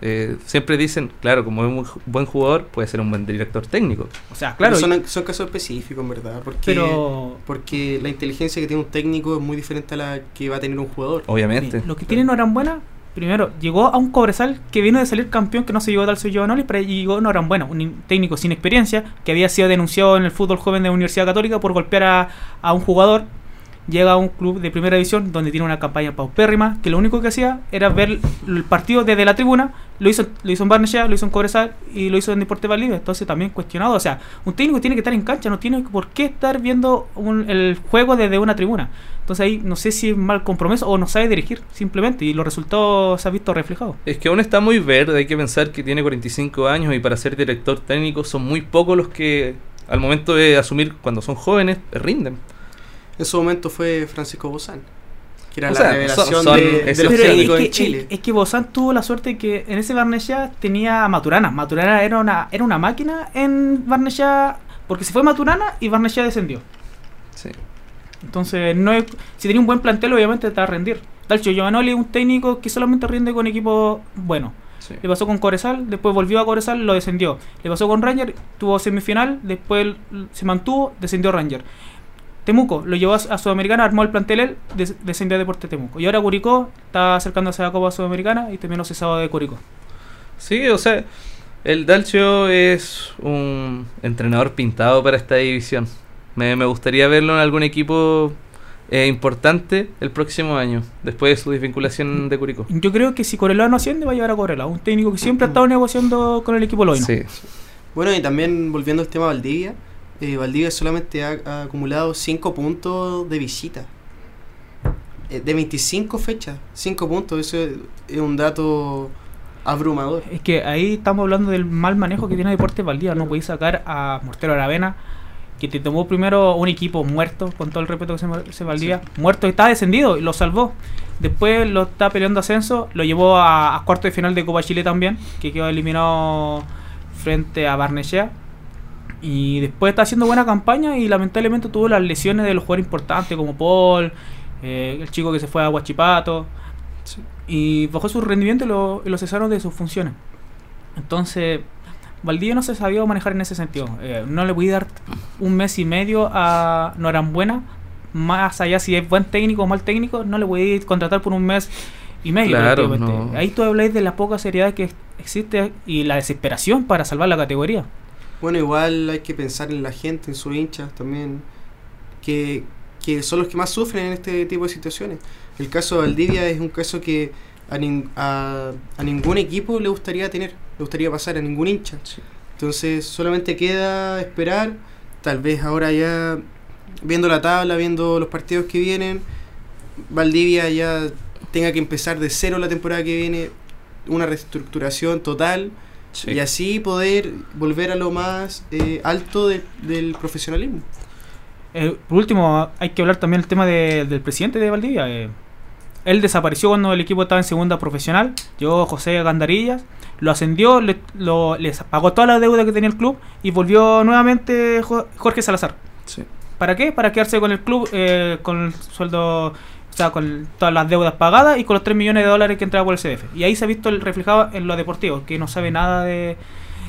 eh, siempre dicen, claro, como es un buen jugador, puede ser un buen director técnico. O sea, Claro, son, son casos específicos, en verdad. Porque, pero porque la inteligencia que tiene un técnico es muy diferente a la que va a tener un jugador. Obviamente. lo que tiene Norambuena, primero, llegó a un Cobresal que vino de salir campeón, que no se llevó tal soy Giovanoli, pero llegó Norambuena, un in- técnico sin experiencia, que había sido denunciado en el fútbol joven de la Universidad Católica por golpear a, a un jugador. Llega a un club de primera división donde tiene una campaña paupérrima, que lo único que hacía era ver el partido desde la tribuna, lo hizo, lo hizo en Barnechea, lo hizo en Cobresal y lo hizo en Deporte Valdivia, entonces también cuestionado, o sea, un técnico tiene que estar en cancha, no tiene por qué estar viendo un- el juego desde una tribuna. Entonces ahí no sé si es mal compromiso o no sabe dirigir, simplemente, y los resultados se han visto reflejados. Es que aún está muy verde, hay que pensar que tiene 45 años y para ser director técnico son muy pocos los que al momento de asumir cuando son jóvenes rinden. En su momento fue Francisco Bozán, que era O la sea, revelación son- son de, de los técnicos es que, en Chile. Es, es que Bozán tuvo la suerte que en ese Barnechea tenía a Maturana. Maturana era una, era una máquina en Barnechea, porque se fue Maturana y Barnechea descendió. Sí. Entonces, no es- si tenía un buen plantel, obviamente te va a rendir. Dalcio Giovanoli es un técnico que solamente rinde con equipos buenos. sí. Le pasó con Coresal, después volvió a Coresal, lo descendió. Le pasó con Ranger, tuvo semifinal, después se mantuvo, descendió Ranger. Temuco lo llevó a, a Sudamericana, armó el plantel él, a Deporte Temuco. Y ahora Curicó está acercándose a la Copa Sudamericana y terminó cesado de Curicó. Sí, o sea, el Dalcio es un entrenador pintado para esta división. Me, me gustaría verlo en algún equipo eh, importante el próximo año, después de su desvinculación de Curicó. Yo creo que si Corelao no asciende, va a llevar a Corelao, un técnico que siempre ha estado negociando con el equipo Loino. Sí, Bueno, y también volviendo al tema Valdivia, eh, Valdivia solamente ha, ha acumulado 5 puntos de visita. Eh, de 25 fechas, 5 puntos, eso es, es un dato abrumador. Es que ahí estamos hablando del mal manejo que tiene Deportes Valdivia. No podéis sacar a Mortero Aravena, que te tomó primero un equipo muerto, con todo el respeto que se, se Valdivia, muerto estaba descendido y lo salvó. Después lo está peleando ascenso, lo llevó a, a cuarto de final de Copa Chile también, que quedó eliminado frente a Barnechea. Y después está haciendo buena campaña y lamentablemente tuvo las lesiones de los jugadores importantes como Paul, eh, el chico que se fue a Huachipato. Y bajó su rendimiento y lo, y lo cesaron de sus funciones. Entonces, Valdivia no se sabía manejar en ese sentido. Eh, no le voy a dar un mes y medio a Norambuena. Más allá si es buen técnico o mal técnico, no le voy a contratar por un mes y medio. Claro, prácticamente. no. Ahí tú habláis de la poca seriedad que existe y la desesperación para salvar la categoría. Bueno, igual hay que pensar en la gente, en sus hinchas también, que, que son los que más sufren en este tipo de situaciones. El caso de Valdivia es un caso que a, nin- a, a ningún equipo le gustaría tener, le gustaría pasar a ningún hincha. Entonces solamente queda esperar, tal vez ahora ya viendo la tabla, viendo los partidos que vienen, Valdivia ya tenga que empezar de cero la temporada que viene, una reestructuración total sí. y así poder volver a lo más eh, alto de- del profesionalismo. Eh, por último, hay que hablar también del tema de- del presidente de Valdivia. eh. él desapareció cuando el equipo estaba en segunda profesional. Llegó José Gandarillas, lo ascendió, le, lo- les pagó toda la deuda que tenía el club y volvió nuevamente Jo- Jorge Salazar. Sí. ¿Para qué? Para quedarse con el club eh, con el sueldo, o sea, con todas las deudas pagadas y con los 3 millones de dólares que entraba por el CDF. Y ahí se ha visto el reflejado en lo deportivo, que no sabe nada de,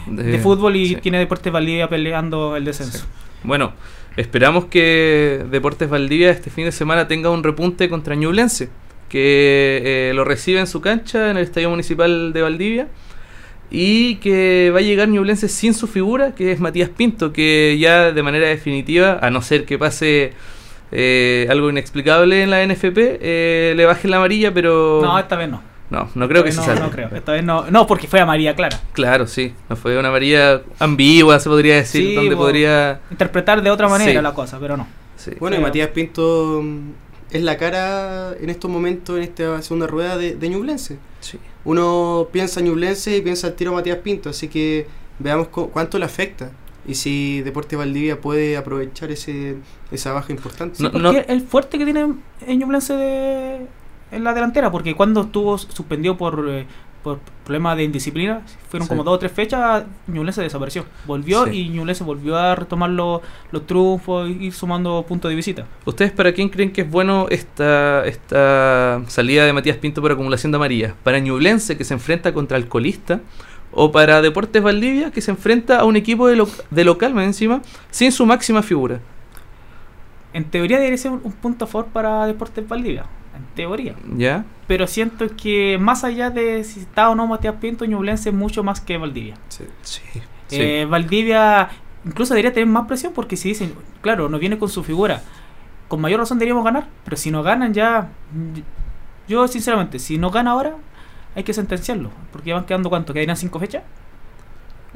de fútbol y sí. tiene Deportes Valdivia peleando el descenso. Sí. Bueno, esperamos que Deportes Valdivia este fin de semana tenga un repunte contra Ñublense, que eh, lo recibe en su cancha en el Estadio Municipal de Valdivia y que va a llegar Ñublense sin su figura, que es Matías Pinto, que ya de manera definitiva, a no ser que pase eh, algo inexplicable en la NFP, eh, le baje la amarilla, pero No, esta vez no. no, no creo que no, se salve. no creo. Esta vez no. No, porque fue a María Clara. Claro, sí, no fue una amarilla ambigua, se podría decir, Sí, donde podría... Interpretar de otra manera Sí. la cosa, pero no. sí. Bueno, y Matías Pinto mm, es la cara en estos momentos, en esta segunda rueda de, de Ñublense. Sí. Uno piensa Ñublense y piensa al tiro Matías Pinto, así que veamos cu- cuánto le afecta y si Deporte Valdivia puede aprovechar ese esa baja importante. Sí, No- porque el fuerte que tiene en Ñublense de, en la delantera, porque cuando estuvo suspendido por, eh, por problemas de indisciplina, fueron Sí. como dos o tres fechas, Ñublense desapareció. Volvió Sí. y Ñublense volvió a retomar los, los triunfos y ir sumando puntos de visita. ¿Ustedes para quién creen que es bueno esta, esta salida de Matías Pinto por acumulación de amarillas? ¿Para Ñublense que se enfrenta contra Alcolista? ¿O para Deportes Valdivia que se enfrenta a un equipo de, lo- de local más encima sin su máxima figura? En teoría debería ser un, un punto a favor para Deportes Valdivia. En teoría. ¿Ya? Pero siento que más allá de si está o no Matías Pinto, Ñublense es mucho más que Valdivia. Sí. Sí. Eh, Valdivia incluso debería tener más presión porque si dicen, claro, no viene con su figura, con mayor razón deberíamos ganar, pero si no ganan ya, yo sinceramente, si no gana ahora, hay que sentenciarlo, porque ya van quedando cuánto, quedarían cinco fechas.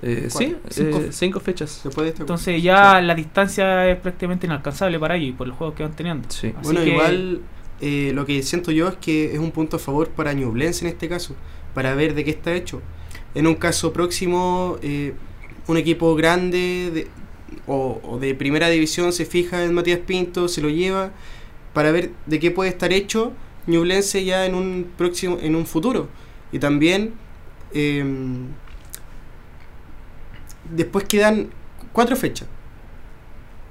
Eh, sí, Cinco- eh, cinco fechas. Después de este- Entonces ya la distancia es prácticamente inalcanzable para ellos por los juegos que van teniendo. Sí. Así Bueno, que- igual eh, lo que siento yo es que es un punto a favor para Ñublense en este caso, para ver de qué está hecho. En un caso próximo, eh, un equipo grande de- o, o de primera división se fija en Matías Pinto, se lo lleva para ver de qué puede estar hecho Ñublense ya en un próximo, en un futuro. Y también eh, después quedan cuatro fechas.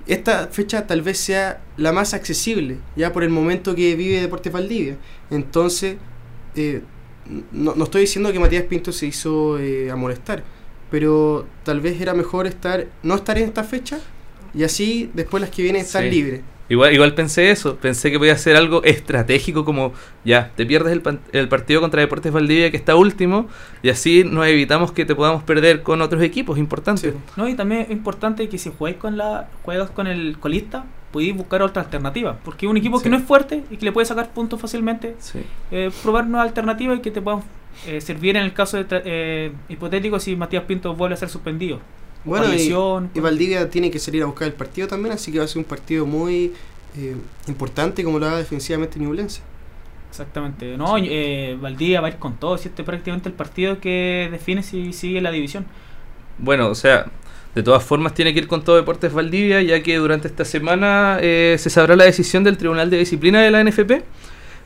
Esta fecha tal vez sea la más accesible, ya por el momento que vive Deportes Valdivia. Entonces, eh, no, no estoy diciendo que Matías Pinto se hizo eh, a molestar, pero tal vez era mejor estar no estar en esta fecha y así después las que vienen estar Sí. libres. Igual, igual pensé eso, pensé que podía ser algo estratégico como, ya, te pierdes el, el partido contra Deportes Valdivia que está último y así nos evitamos que te podamos perder con otros equipos importantes. Sí. No, y también es importante que si jugáis con la juegas con el colista, podéis buscar otra alternativa, porque un equipo Sí. que no es fuerte y que le puede sacar puntos fácilmente, Sí. eh, probar nuevas alternativas y que te puedan eh, servir en el caso de eh, hipotético si Matías Pinto vuelve a ser suspendido. Bueno, y, y Valdivia tiene que salir a buscar el partido también, así que va a ser un partido muy eh, importante como lo haga defensivamente Ñublense. Exactamente. No, eh, Valdivia va a ir con todo, si este es prácticamente el partido que define si sigue la división. Bueno, o sea, de todas formas tiene que ir con todo Deportes Valdivia, ya que durante esta semana eh, se sabrá la decisión del Tribunal de Disciplina de la NFP,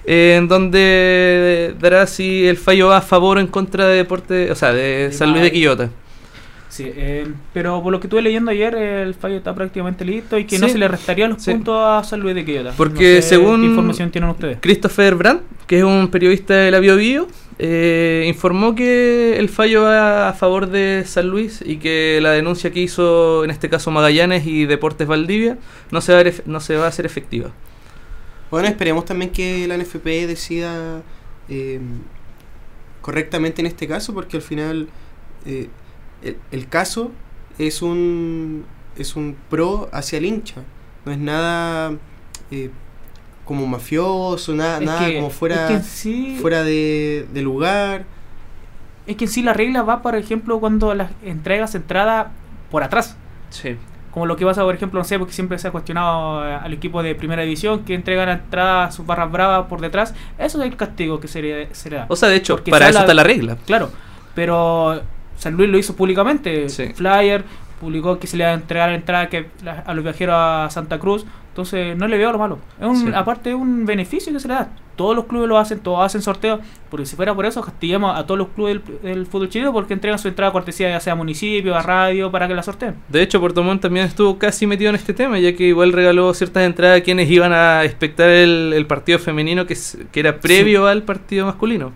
eh, en donde dará si el fallo va a favor o en contra de Deportes, o sea, de De San Luis de. Quillota. Sí, eh, pero por lo que estuve leyendo ayer, el fallo está prácticamente listo y que no se le restaría los Sí. puntos a San Luis de Quillota. Porque No sé según- ¿Qué información tienen ustedes? Christopher Brandt, que es un periodista de la Bio Bio, eh, informó que el fallo va a favor de San Luis y que la denuncia que hizo en este caso Magallanes y Deportes Valdivia no se va a, no se va a hacer efectiva. Bueno, esperemos también que la NFP decida eh, correctamente en este caso, porque al final eh, el, el caso es un, es un pro hacia el hincha, no es nada eh, como mafioso, nada, Es nada que- como fuera, es que en sí, fuera de, de lugar. es que en sí la regla va, por ejemplo, cuando las entregas entrada por atrás. Sí. Como lo que pasa, por ejemplo, no sé, porque siempre se ha cuestionado eh, al equipo de primera división que entregan a entrada sus barras bravas por detrás. Eso es el castigo que se le, se le da. O sea, de hecho, Porque para eso habla- está la regla. Claro, pero San Luis lo hizo públicamente. Sí. Flyer publicó que se le iba a entregar la entrada que, la- a los viajeros a Santa Cruz. Entonces, no le veo lo malo. Es un, Sí. Aparte, es un beneficio que se le da. Todos los clubes lo hacen, todos hacen sorteos. Porque si fuera por eso, castiguemos a todos los clubes del, del fútbol chileno porque entregan su entrada cortesía, ya sea a municipio, a radio, para que la sorteen. De hecho, Puerto Montt también estuvo casi metido en este tema, ya que igual regaló ciertas entradas a quienes iban a espectar el, el partido femenino que era previo al partido masculino.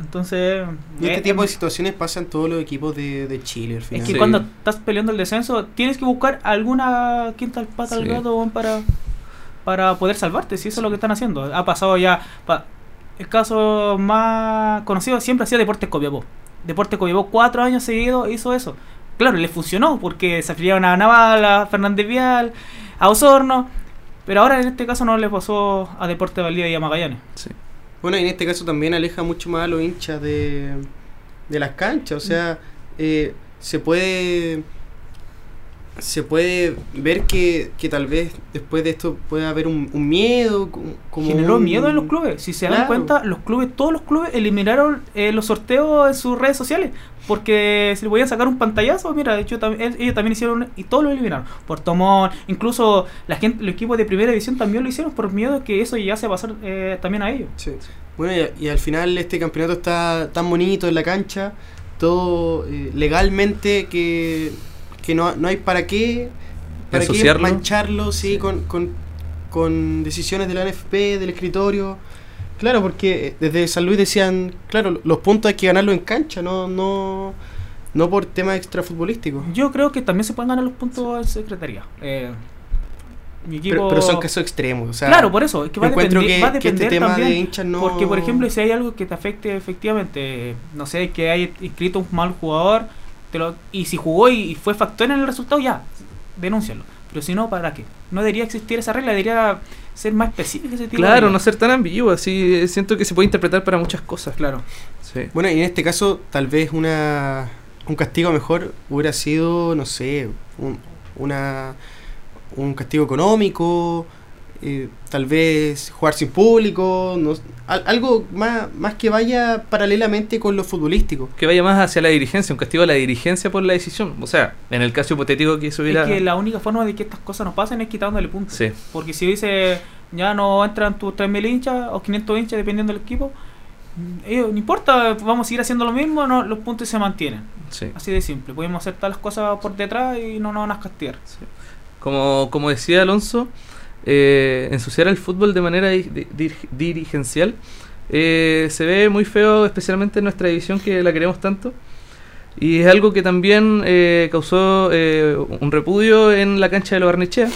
Entonces, Y este eh, tipo de situaciones pasan en todos los equipos de, de Chile al Es que Sí. cuando estás peleando el descenso, tienes que buscar alguna quinta al pata al Sí. gato weón, para, para poder salvarte, si eso es lo que están haciendo. Ha pasado ya. pa- el caso más conocido siempre ha sido Deportes Copiapó. Deportes Copiapó cuatro años seguidos hizo eso. Claro, le funcionó porque se afiliaron a Naval, a Fernández Vial, a Osorno. Pero ahora en este caso no le pasó a Deportes Valdivia y a Magallanes. Sí. Bueno, y en este caso también aleja mucho más a los hinchas de, de las canchas. O sea, eh, se puede se puede ver que, que tal vez después de esto puede haber un, un miedo. como- Generó un- miedo en los clubes. Si se dan cuenta, los clubes, todos los clubes eliminaron eh, los sorteos en sus redes sociales. Porque si le podían sacar un pantallazo, mira, de hecho tam- el- ellos también hicieron y todos lo eliminaron. Puerto Montt, incluso la gente, los equipos de primera división también lo hicieron por miedo que eso ya se va a pasar eh, también a ellos. Sí. Bueno, y, y al final este campeonato está tan bonito en la cancha, todo eh, legalmente que, que no, no hay para qué, para qué mancharlo sí, Sí. Con, con, con decisiones de la NFP, del escritorio. Claro, porque eh, desde San Luis decían, claro, los puntos hay que ganarlos en cancha, no, no, no por temas extrafutbolísticos. Yo creo que también se pueden ganar los puntos en secretaría. Eh, mi equipo... Pero, pero son casos extremos. O sea, claro, por eso, es que va a encuentro depender, que, va a que depender este tema también. de hinchas no... Porque, por ejemplo, si hay algo que te afecte efectivamente, no sé, que hay inscrito un mal jugador, te lo, y si jugó y, y fue factor en el resultado, ya, denúncialo. Pero si no, ¿para qué? No debería existir esa regla, debería ser más específica ese tipo de Claro, no ser tan ambiguo, así eh, siento que se puede interpretar para muchas cosas. Claro. Sí. Bueno, y en este caso, tal vez una un castigo mejor hubiera sido, no sé, un, una, un castigo económico, eh, tal vez jugar sin público, no, al- algo más, más que vaya paralelamente con lo futbolístico. Que vaya más hacia la dirigencia, un castigo a la dirigencia por la decisión. O sea, en el caso hipotético que eso hubiera... Es que la única forma de que estas cosas no pasen es quitándole puntos. Sí. Porque si dice ya no entran tus 3.000 hinchas o 500 hinchas dependiendo del equipo, mm, ellos, no importa, vamos a seguir haciendo lo mismo, no, los puntos se mantienen. Sí. Así de simple, podemos hacer todas las cosas por detrás y no nos van a castigar. Como, como decía Alonso, eh, ensuciar el fútbol de manera di- di- dir- dirigencial eh, se ve muy feo, especialmente en nuestra división que la queremos tanto. Y es algo que también eh, causó eh, un repudio en la cancha de los Barnechea,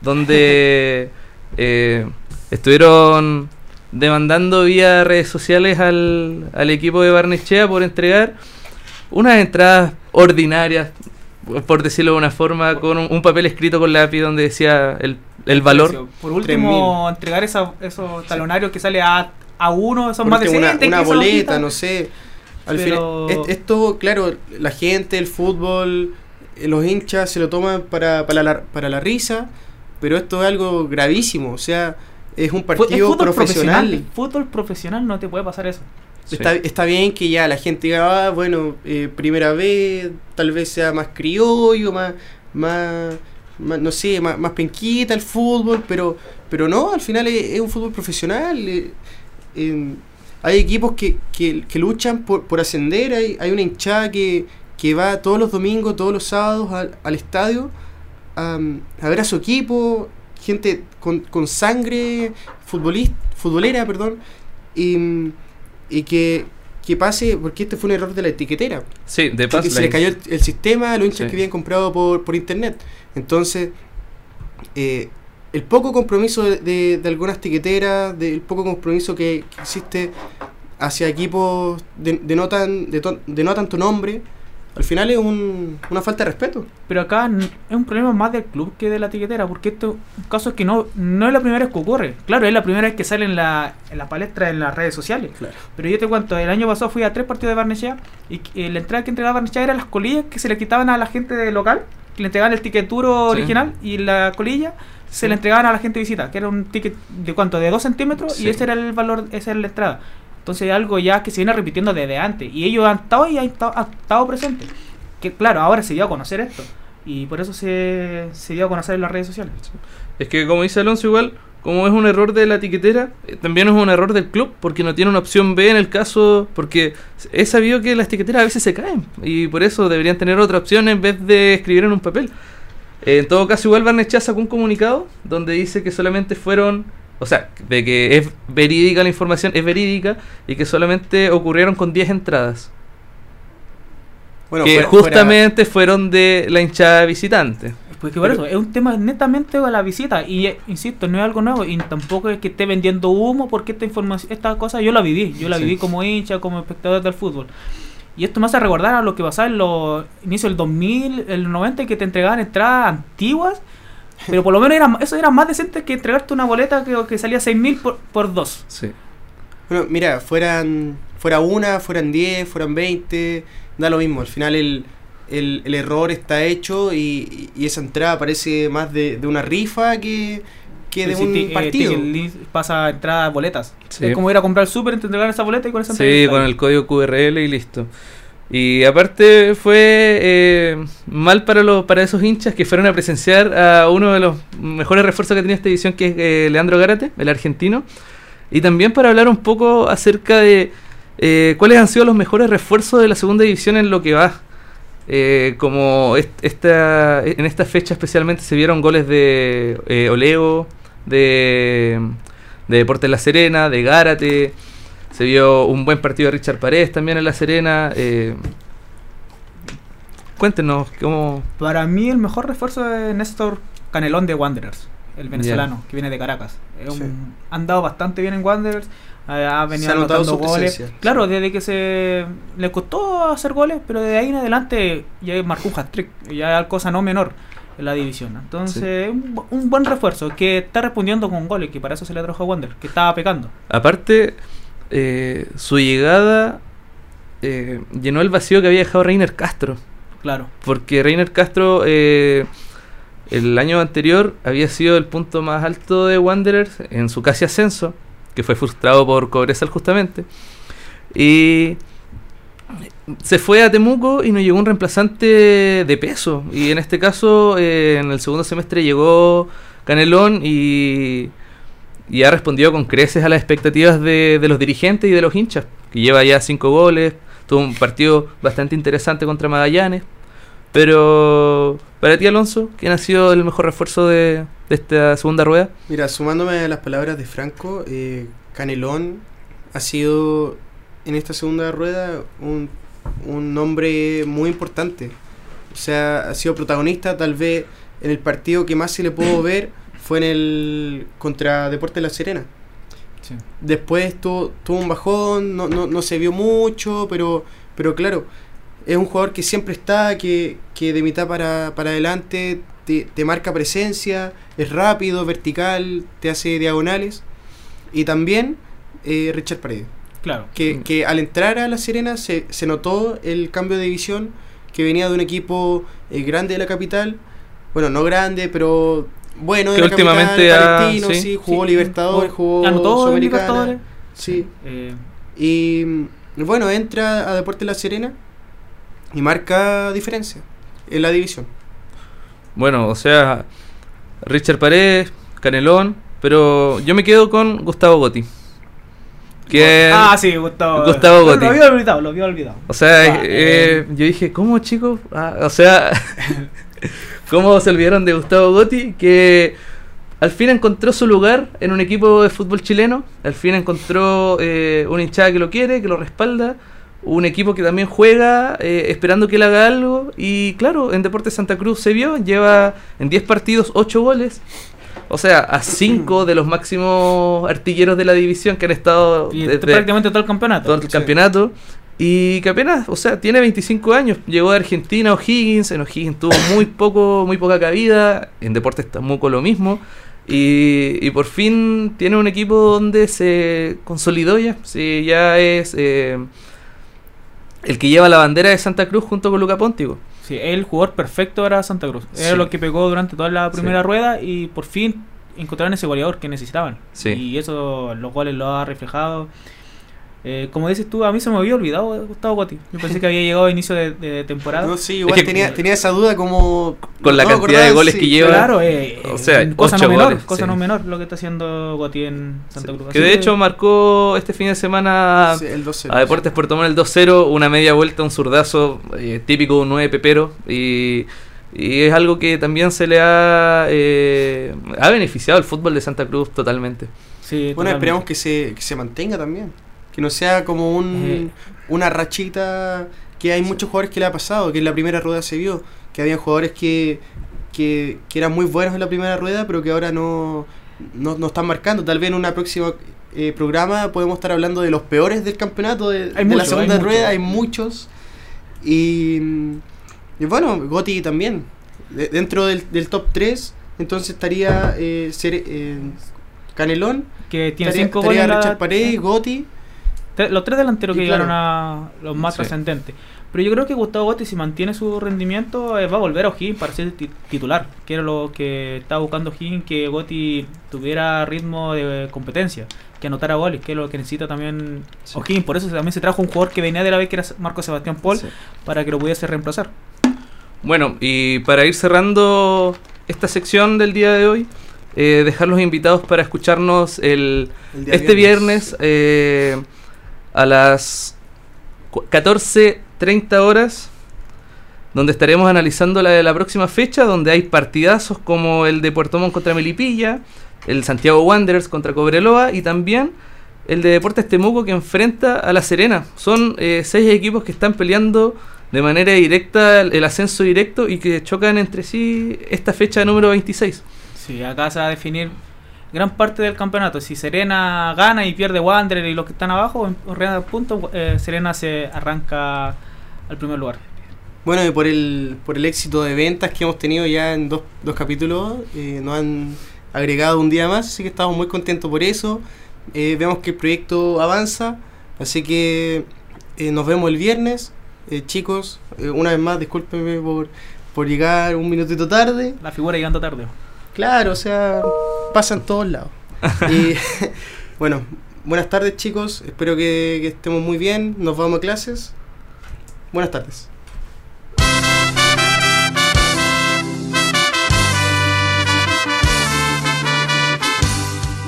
donde *laughs* eh, estuvieron demandando vía redes sociales al, al equipo de Barnechea por entregar unas entradas ordinarias, por decirlo de una forma, con un, un papel escrito con lápiz donde decía el, el valor. Por último, entregar esa- esos talonarios que sale a, a uno, son más último, una, una boleta, no sé. Al Pero- final, es- esto, claro, la gente, el fútbol, eh, los hinchas se lo toman para, para, la, para la risa, pero esto es algo gravísimo. O sea, es un es partido fútbol profesional. profesional. Fútbol profesional no te puede pasar eso. Sí. Está, está bien que ya la gente diga, ah, bueno, eh, primera vez, tal vez sea más criollo, más, más, no sé, más, más penquita el fútbol, pero, pero no, al final es, un fútbol profesional. eh, hay equipos que, que, luchan por, por ascender, hay, hay una hinchada que, que va todos los domingos, todos los sábados al, al estadio a, a ver a su equipo, gente con, con sangre futbolista, futbolera, perdón, y, y que, que pase, porque este fue un error de la etiquetera, Sí, de paso. se les cayó el, el sistema a los hinchas Sí. que habían comprado por, por internet. Entonces, eh, el poco compromiso de, de- de algunas tiqueteras, del poco compromiso que, que existe hacia equipos de, de no tan, de, to- de no tanto nombre, al final es un- una falta de respeto. Pero acá es un problema más del club que de la etiquetera, porque esto un caso es que no, no es la primera vez que ocurre. Claro, es la primera vez que sale en la, en la palestra en las redes sociales. Claro. Pero yo te cuento, el año pasado fui a tres partidos de Barnechea y eh, la entrada que entregaba Barnechea eran las colillas que se le quitaban a la gente local, que le entregaban el ticket duro Sí. original y la colilla se le entregaban a la gente de visita, que era un ticket de cuánto, de 2 centímetros Sí. y ese era el valor, esa era la entrada. Entonces algo ya que se viene repitiendo desde antes y ellos han estado y han estado, presentes. Que claro, ahora se dio a conocer esto y por eso se, se dio a conocer en las redes sociales. Es que como dice Alonso igual, como es un error de la etiquetera, eh, también es un error del club, porque no tiene una opción B en el caso, porque es sabido que las etiqueteras a veces se caen, y por eso deberían tener otra opción en vez de escribir en un papel. Eh, en todo caso, igual Barnechea sacó un comunicado donde dice que solamente fueron, o sea, de que es verídica la información, es verídica, y que solamente ocurrieron con 10 entradas, Bueno, que fuera- fuera- justamente fueron de la hinchada visitante. Porque por Pero- eso, es un tema netamente a la visita. Y eh, insisto, no es algo nuevo. Y tampoco es que esté vendiendo humo, porque esta información, esta cosa yo la viví. Yo la Sí. viví como hincha, como espectador del fútbol. Y esto me hace recordar a lo que pasaba en los inicios del 2000, el 90, que te entregaban entradas antiguas. Pero por lo menos era, eso era más decente que entregarte una boleta que, que salía 6.000 por, por dos. Sí. Bueno, mira, fueran fuera una, fueran 10, fueran 20, da lo mismo. Al final el, el, el error está hecho y, y esa entrada parece más de, de una rifa que, que de Sí, un eh, partido. List pasa entradas boletas. Sí. Es como ir a comprar el súper, te entregan esa boleta y con esa Sí, con el código QRL y listo. Y aparte fue eh, mal para los para esos hinchas que fueron a presenciar a uno de los mejores refuerzos que tenía esta edición, que es eh, Leandro Gárate, el argentino. Y también para hablar un poco acerca de eh, cuáles han sido los mejores refuerzos de la segunda división en lo que va. Eh, como est- esta, en esta fecha especialmente se vieron goles de Oleo, de, de Deportes La Serena, de Gárate. Se vio un buen partido de Richard Paredes también en La Serena. eh, cuéntenos cómo... Para mí el mejor refuerzo es Néstor Canelón de Wanderers, el venezolano que viene de Caracas. Es un- Sí. Han dado bastante bien en Wanderers, eh, ha venido Se ha notado anotando su goles. presencia. Claro, desde que se le costó hacer goles, pero de ahí en adelante ya marcó un hat-trick, ya es cosa no menor. en la división. Entonces, un, bu- un buen refuerzo que está respondiendo con goles, que para eso se le trajo a Wander, que estaba pecando. Aparte, eh, su llegada eh, llenó el vacío que había dejado Reiner Castro. Claro. Porque Reiner Castro eh, el año anterior había sido el punto más alto de Wanderers en su casi ascenso, que fue frustrado por Cobresal justamente. Y se fue a Temuco y nos llegó un reemplazante de peso. Y en este caso, eh, en el segundo semestre llegó Canelón y, y ha respondido con creces a las expectativas de, de los dirigentes y de los hinchas, que lleva ya cinco goles, tuvo un partido bastante interesante contra Magallanes. Pero para ti, Alonso, ¿quién ha sido el mejor refuerzo de, de esta segunda rueda? Mira, sumándome a las palabras de Franco, eh, Canelón ha sido en esta segunda rueda un, un nombre muy importante. O sea, ha sido protagonista tal vez en el partido que más se le pudo *coughs* ver fue en el contra Deportes La Serena. Sí. Después tuvo, tuvo un bajón, no, no, no se vio mucho, pero, pero claro, es un jugador que siempre está, que, que de mitad para, para adelante te, te marca presencia, es rápido, vertical, te hace diagonales. Y también eh, Richard Paredes, Claro. que, que al entrar a La Serena se, se notó el cambio de división, que venía de un equipo eh, grande de la capital, bueno, no grande, pero bueno, Que últimamente ha- Palestino, sí. sí, jugó Sí, Libertadores, jugó Anotó Sudamericana. Libertadores. Sí. Eh, Y mm, bueno, entra a Deportes La Serena y marca diferencia en la división. Bueno, o sea, Richard Paredes, Canelón, pero yo me quedo con Gustavo Gotti. Que, Ah, sí, Gustavo. Gustavo Lo- Gotti. Lo había olvidado, lo había olvidado. O sea, Ah, eh, yo dije, ¿cómo chicos? Ah, o sea, *laughs* ¿cómo se olvidaron de Gustavo Gotti? Que al fin encontró su lugar en un equipo de fútbol chileno. Al fin encontró eh, una hinchada que lo quiere, que lo respalda. Un equipo que también juega eh, esperando que él haga algo. Y claro, en Deportes Santa Cruz se vio. Lleva en 10 partidos 8 goles. O sea, a 5 de los máximos artilleros de la división que han estado Y desde- prácticamente todo el campeonato. todo el Sí. campeonato. Y que apenas, o sea, tiene 25 años. Llegó de Argentina O'Higgins. En O'Higgins tuvo *coughs* muy poco, muy poca cabida. En Deportes Temuco lo mismo. Y, y por fin tiene un equipo donde se consolidó ya. Sí, ya es eh, el que lleva la bandera de Santa Cruz junto con Luca Póntico. Sí, el jugador perfecto era Santa Cruz. Era Sí. lo que pegó durante toda la primera Sí. rueda y por fin encontraron ese goleador que necesitaban. Sí. Y eso los goles lo ha reflejado. Eh, como dices tú, a mí se me había olvidado de Gustavo Gotti. Yo pensé que había llegado a inicio de, de temporada. No, sí, igual que- tenía, tenía esa duda como... Con la no cantidad de goles sí, que lleva. Claro, eh, O sea, eh, cosa no menor, goles, cosa sí. no menor lo que está haciendo Gotti en Santa Sí. Cruz. Que de hecho marcó este fin de semana Sí, el 2-0. A Deportes Puerto Montt el 2-0, una media vuelta, un zurdazo eh, típico de un 9 pepero. Y, y es algo que también se le ha, eh, ha beneficiado al fútbol de Santa Cruz totalmente. Sí, Bueno, totalmente. esperemos que se, que se mantenga también. Que no sea como un, una rachita que hay muchos jugadores que le ha pasado, que en la primera rueda se vio, que habían jugadores que, que, que eran muy buenos en la primera rueda, pero que ahora no, no, no están marcando. Tal vez en una próxima eh, programa podemos estar hablando de los peores del campeonato de, Hay de mucho, la segunda hay mucho. rueda, hay muchos. Y, y bueno, Gotti también. De- dentro del, del top 3, entonces estaría eh, ser, eh, Canelón, que tiene estaría, cinco estaría Richard Paredes, Gotti. Los tres delanteros Y que claro. llegaron a los más Sí. trascendentes. Pero yo creo que Gustavo Gotti, si mantiene su rendimiento, eh, va a volver a O'Higgins para ser ti- titular. Que era lo que estaba buscando O'Higgins, que Gotti tuviera ritmo de competencia, que anotara goles, que es lo que necesita también Sí. O'Higgins. Por eso también se trajo un jugador que venía de la vez, que era Marco Sebastián Paul, Sí. para que lo pudiese reemplazar. Bueno, y para ir cerrando esta sección del día de hoy, eh, dejar los invitados para escucharnos el, este viernes eh, a las cu- 14.30 horas, donde estaremos analizando la de la próxima fecha, donde hay partidazos como el de Puerto Montt contra Melipilla, el Santiago Wanderers contra Cobreloa y también el de Deportes Temuco que enfrenta a La Serena. Son eh, seis equipos que están peleando de manera directa el ascenso directo y que chocan entre sí esta fecha número 26. Sí, acá se va a definir gran parte del campeonato. Si Serena gana y pierde Wanderer y los que están abajo, en realidad puntos, eh, Serena se arranca al primer lugar. Bueno, y por el, por el éxito de ventas que hemos tenido ya en dos, dos capítulos, eh, nos han agregado un día más, así que estamos muy contentos por eso. Eh, vemos que el proyecto avanza, así que eh, nos vemos el viernes. Eh, chicos, una vez más, discúlpenme por, por llegar un minutito tarde. La figura llegando tarde. Claro, o sea, pasa en todos lados. *laughs* y *laughs* bueno, buenas tardes chicos, espero que, que estemos muy bien, nos vamos a clases. Buenas tardes.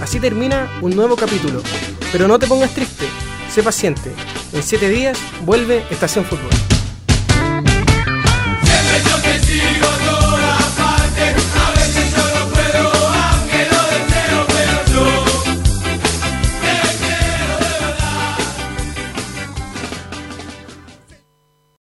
Así termina un nuevo capítulo, pero no te pongas triste, sé paciente. En 7 días vuelve Estación Fútbol.